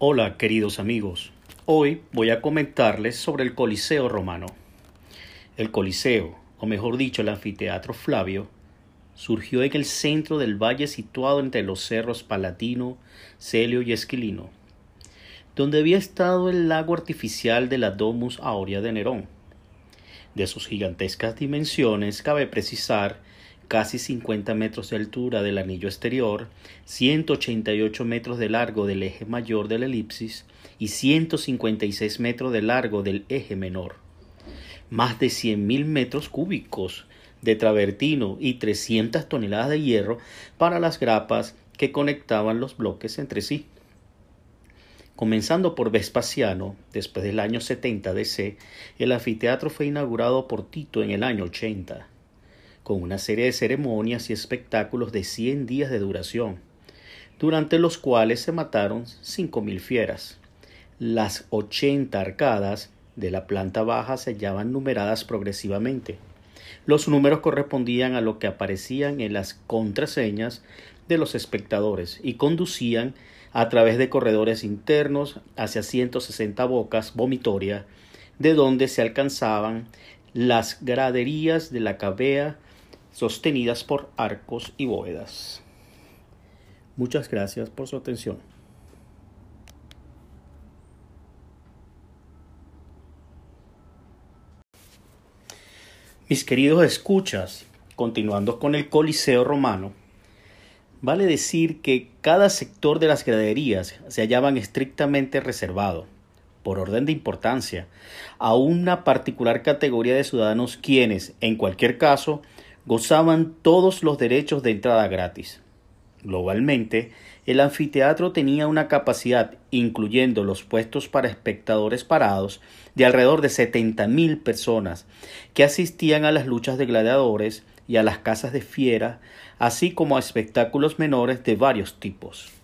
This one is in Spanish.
Hola queridos amigos, hoy voy a comentarles sobre el Coliseo romano. El Coliseo, o mejor dicho el anfiteatro Flavio, surgió en el centro del valle situado entre los cerros Palatino, Celio y Esquilino, donde había estado el lago artificial de la Domus Aurea de Nerón. De sus gigantescas dimensiones cabe precisar casi 50 metros de altura del anillo exterior, 188 metros de largo del eje mayor de la elipsis y 156 metros de largo del eje menor. Más de 100.000 metros cúbicos de travertino y 300 toneladas de hierro para las grapas que conectaban los bloques entre sí. Comenzando por Vespasiano, después del año 70 DC, el anfiteatro fue inaugurado por Tito en el año 80 con una serie de ceremonias y espectáculos de 100 días de duración, durante los cuales se mataron 5.000 fieras. Las 80 arcadas de la planta baja se hallaban numeradas progresivamente. Los números correspondían a lo que aparecían en las contraseñas de los espectadores y conducían a través de corredores internos hacia 160 bocas vomitorias, de donde se alcanzaban las graderías de la cavea sostenidas por arcos y bóvedas. Muchas gracias por su atención. Mis queridos escuchas, continuando con el Coliseo romano, vale decir que cada sector de las graderías se hallaban estrictamente reservado, por orden de importancia, a una particular categoría de ciudadanos quienes, en cualquier caso, gozaban todos los derechos de entrada gratis. Globalmente, el anfiteatro tenía una capacidad, incluyendo los puestos para espectadores parados, de alrededor de 70.000 personas que asistían a las luchas de gladiadores y a las casas de fiera, así como a espectáculos menores de varios tipos.